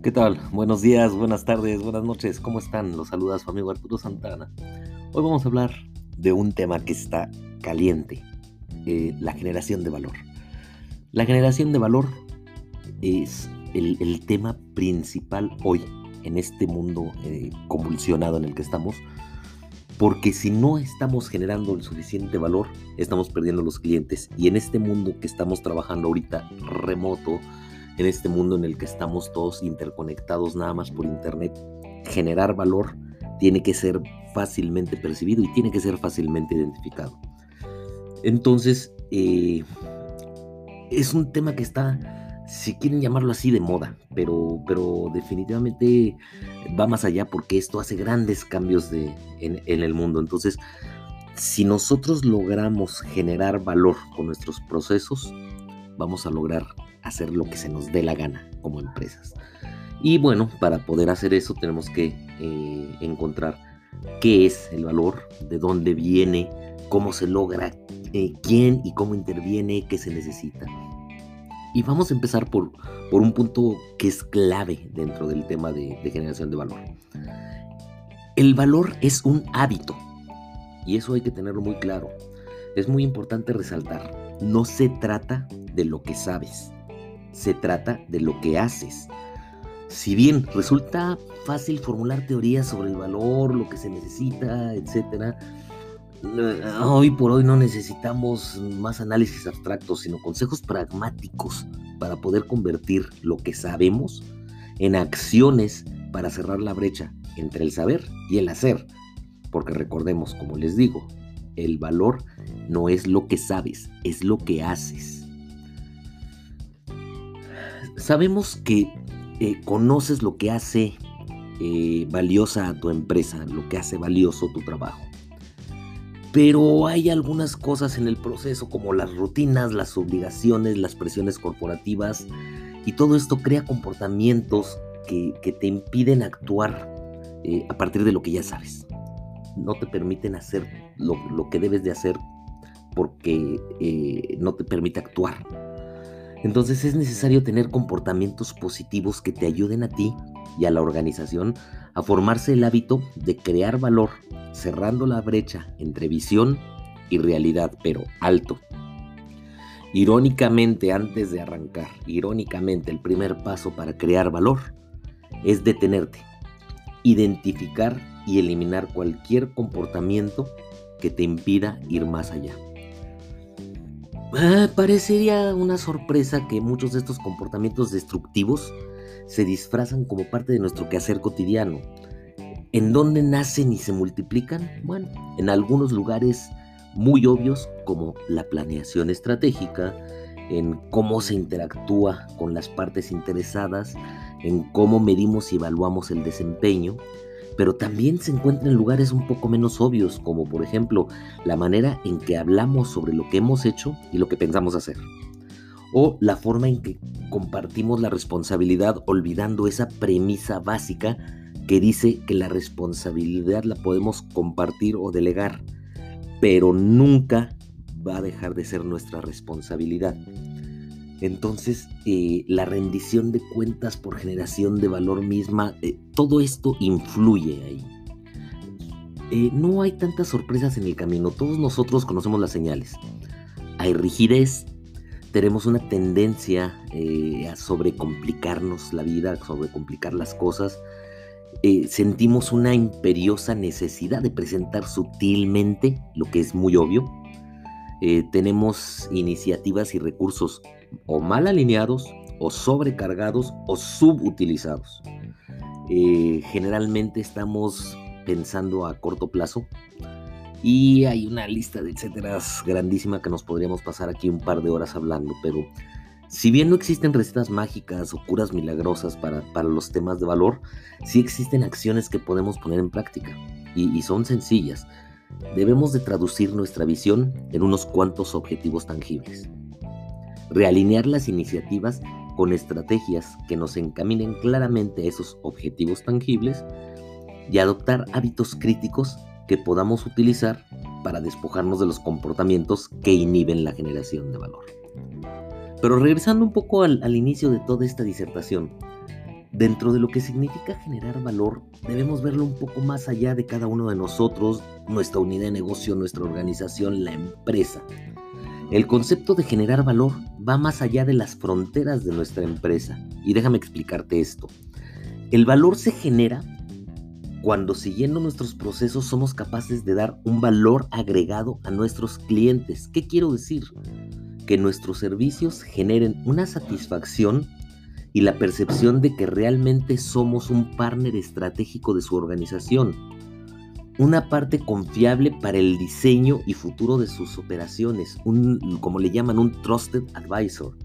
¿Qué tal? Buenos días, buenas tardes, buenas noches. ¿Cómo están? Los saluda su amigo Arturo Santana. Hoy vamos a hablar de un tema que está caliente, eh, la generación de valor. La generación de valor es el, tema principal hoy en este mundo eh, convulsionado en el que estamos, porque si no estamos generando el suficiente valor, estamos perdiendo los clientes. Y en este mundo que estamos trabajando ahorita remoto, en este mundo en el que estamos todos interconectados nada más por internet, generar valor tiene que ser fácilmente percibido y tiene que ser fácilmente identificado. Entonces, eh, es un tema que está, si quieren llamarlo así, de moda, pero, pero definitivamente va más allá porque esto hace grandes cambios de, en, en el mundo. Entonces, si nosotros logramos generar valor con nuestros procesos, vamos a lograr hacer lo que se nos dé la gana como empresas. Y bueno, para poder hacer eso tenemos que eh, encontrar qué es el valor, de dónde viene, cómo se logra, eh, quién y cómo interviene, qué se necesita. Y vamos a empezar por, por un punto que es clave dentro del tema de, de generación de valor. El valor es un hábito y eso hay que tenerlo muy claro. Es muy importante resaltar, no se trata de lo que sabes, se trata de lo que haces. Si bien resulta fácil formular teorías sobre el valor, lo que se necesita, etc., hoy por hoy no necesitamos más análisis abstractos, sino consejos pragmáticos para poder convertir lo que sabemos en acciones para cerrar la brecha entre el saber y el hacer. Porque recordemos, como les digo, el valor no es lo que sabes, es lo que haces. Sabemos que eh, conoces lo que hace eh, valiosa a tu empresa, lo que hace valioso tu trabajo. Pero hay algunas cosas en el proceso como las rutinas, las obligaciones, las presiones corporativas y todo esto crea comportamientos que, te impiden actuar eh, a partir de lo que ya sabes. No te permiten hacer lo, lo que debes de hacer porque no te permite actuar entonces es necesario tener comportamientos positivos que te ayuden a ti y a la organización a formarse el hábito de crear valor, cerrando la brecha entre visión y realidad, pero alto. Irónicamente, antes de arrancar, irónicamente el primer paso para crear valor es detenerte, identificar y eliminar cualquier comportamiento que te impida ir más allá. Ah, parecería una sorpresa que muchos de estos comportamientos destructivos se disfrazan como parte de nuestro quehacer cotidiano. ¿En dónde nacen y se multiplican? Bueno, en algunos lugares muy obvios como la planeación estratégica, en cómo se interactúa con las partes interesadas, en cómo medimos y evaluamos el desempeño, pero también se encuentra en lugares un poco menos obvios, como por ejemplo la manera en que hablamos sobre lo que hemos hecho y lo que pensamos hacer. O la forma en que compartimos la responsabilidad olvidando esa premisa básica que dice que la responsabilidad la podemos compartir o delegar, pero nunca va a dejar de ser nuestra responsabilidad. Entonces, eh, la rendición de cuentas por generación de valor misma, eh, todo esto influye ahí. Eh, no hay tantas sorpresas en el camino, todos nosotros conocemos las señales. Hay rigidez, tenemos una tendencia a sobrecomplicarnos la vida, a sobrecomplicar las cosas. sentimos una imperiosa necesidad de presentar sutilmente lo que es muy obvio. tenemos iniciativas y recursos o mal alineados o sobrecargados o subutilizados. Eh, generalmente estamos pensando a corto plazo y hay una lista de etcéteras grandísima que nos podríamos pasar aquí un par de horas hablando, pero si bien no existen recetas mágicas o curas milagrosas para, los temas de valor, sí existen acciones que podemos poner en práctica y, y son sencillas. Debemos de traducir nuestra visión en unos cuantos objetivos tangibles realinear las iniciativas con estrategias que nos encaminen claramente a esos objetivos tangibles y adoptar hábitos críticos que podamos utilizar para despojarnos de los comportamientos que inhiben la generación de valor. Pero regresando un poco al, inicio de toda esta disertación, Dentro de lo que significa generar valor, debemos verlo un poco más allá de cada uno de nosotros, nuestra unidad de negocio, nuestra organización, la empresa. El concepto de generar valor va más allá de las fronteras de nuestra empresa. Y déjame explicarte esto. El valor se genera cuando siguiendo nuestros procesos somos capaces de dar un valor agregado a nuestros clientes. ¿Qué quiero decir? Que nuestros servicios generen una satisfacción y la percepción de que realmente somos un partner estratégico de su organización, una parte confiable para el diseño y futuro de sus operaciones, un, como le llaman un trusted advisor,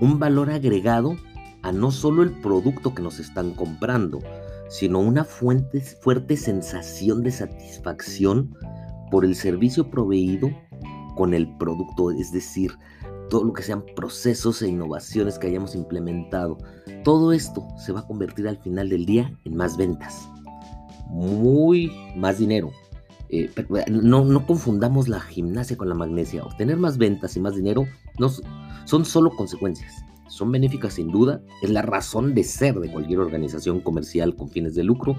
un valor agregado a no solo el producto que nos están comprando, sino una fuerte sensación de satisfacción por el servicio proveído con el producto, es decir, todo lo que sean procesos e innovaciones que hayamos implementado. Todo esto se va a convertir al final del día en más ventas, muy más dinero. Eh, no, no, confundamos la gimnasia con la magnesia. Obtener más ventas y más dinero no, son solo consecuencias son benéficas sin duda, es la razón de ser de cualquier organización comercial con fines de lucro,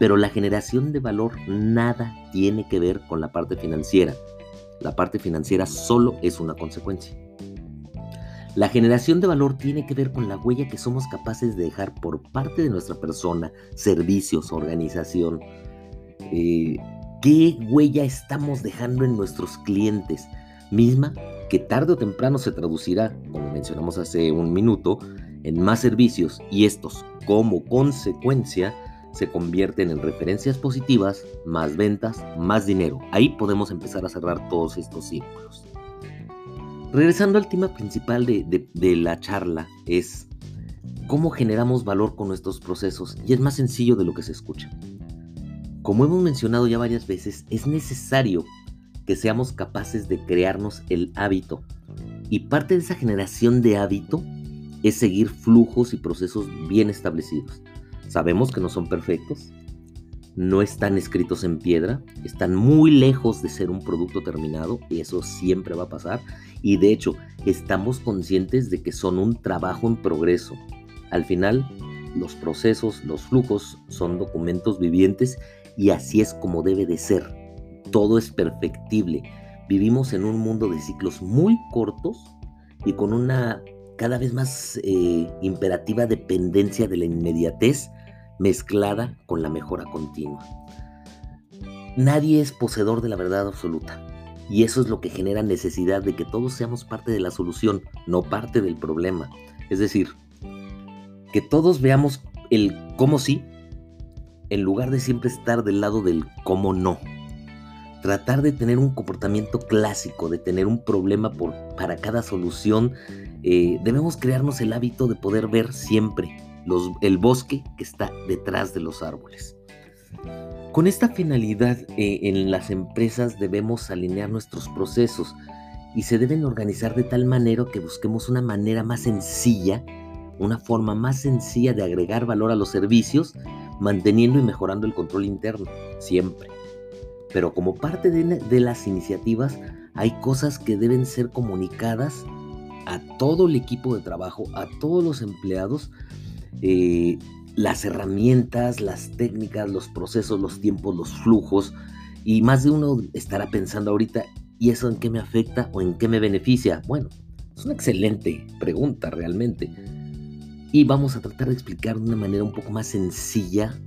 pero la generación de valor nada tiene que ver con la parte financiera. La parte financiera solo es una consecuencia. La generación de valor tiene que ver con la huella que somos capaces de dejar por parte de nuestra persona, servicios, organización. Eh, ¿Qué huella estamos dejando en nuestros clientes? Misma que tarde o temprano se traducirá, como mencionamos hace un minuto, en más servicios y estos, como consecuencia, se convierten en referencias positivas, más ventas, más dinero. Ahí podemos empezar a cerrar todos estos círculos. Regresando al tema principal de, la charla, es cómo generamos valor con nuestros procesos y es más sencillo de lo que se escucha. Como hemos mencionado ya varias veces, es necesario que seamos capaces de crearnos el hábito. Y parte de esa generación de hábito es seguir flujos y procesos bien establecidos. Sabemos que no son perfectos, no están escritos en piedra, están muy lejos de ser un producto terminado y eso siempre va a pasar. Y de hecho, estamos conscientes de que son un trabajo en progreso. Al final, los procesos, los flujos son documentos vivientes y así es como debe de ser todo es perfectible. Vivimos en un mundo de ciclos muy cortos y con una cada vez más eh, imperativa dependencia de la inmediatez mezclada con la mejora continua. Nadie es poseedor de la verdad absoluta y eso es lo que genera necesidad de que todos seamos parte de la solución, no parte del problema. Es decir, que todos veamos el cómo sí en lugar de siempre estar del lado del cómo no tratar de tener un comportamiento clásico, de tener un problema por, para cada solución, eh, debemos crearnos el hábito de poder ver siempre el bosque que está detrás de los árboles. Con esta finalidad eh, en las empresas debemos alinear nuestros procesos y se deben organizar de tal manera que busquemos una manera más sencilla, una forma más sencilla de agregar valor a los servicios, manteniendo y mejorando el control interno, siempre. Pero como parte de, las iniciativas hay cosas que deben ser comunicadas a todo el equipo de trabajo, a todos los empleados, eh, las herramientas, las técnicas, los procesos, los tiempos, los flujos. Y más de uno estará pensando ahorita, ¿y eso en qué me afecta o en qué me beneficia? Bueno, es una excelente pregunta realmente. Y vamos a tratar de explicar de una manera un poco más sencilla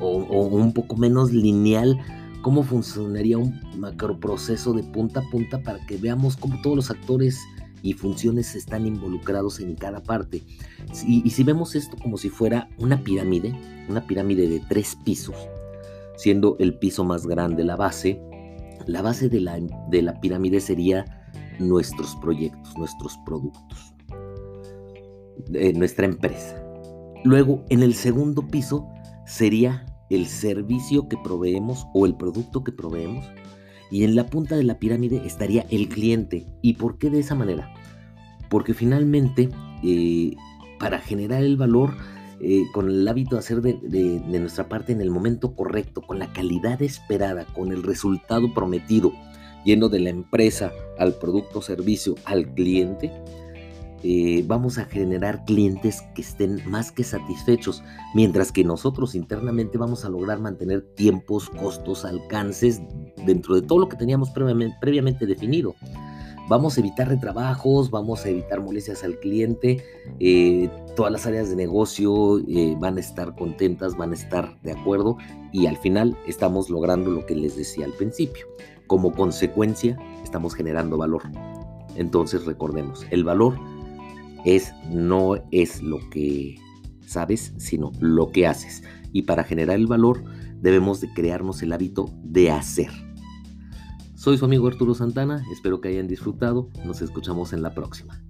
o, o un poco menos lineal cómo funcionaría un macroproceso de punta a punta para que veamos cómo todos los actores y funciones están involucrados en cada parte. Y, si vemos esto como si fuera una pirámide, una pirámide de tres pisos, siendo el piso más grande la base, la base de la, de la pirámide sería nuestros proyectos, nuestros productos, nuestra empresa. Luego, en el segundo piso sería el servicio que proveemos o el producto que proveemos. Y en la punta de la pirámide estaría el cliente. ¿Y por qué de esa manera? Porque finalmente, eh, para generar el valor, eh, con el hábito de hacer de, nuestra parte en el momento correcto, con la calidad esperada, con el resultado prometido, yendo de la empresa al producto o servicio al cliente, eh, vamos a generar clientes que estén más que satisfechos, mientras que nosotros internamente vamos a lograr mantener tiempos, costos, alcances dentro de todo lo que teníamos previamente, definido. Vamos a evitar retrabajos, vamos a evitar molestias al cliente, eh, todas las áreas de negocio eh, van a estar contentas, van a estar de acuerdo y al final estamos logrando lo que les decía al principio. Como consecuencia, estamos generando valor. Entonces recordemos, el valor es no es lo que sabes, sino lo que haces. Y para generar el valor debemos de crearnos el hábito de hacer. Soy su amigo Arturo Santana, espero que hayan disfrutado, nos escuchamos en la próxima.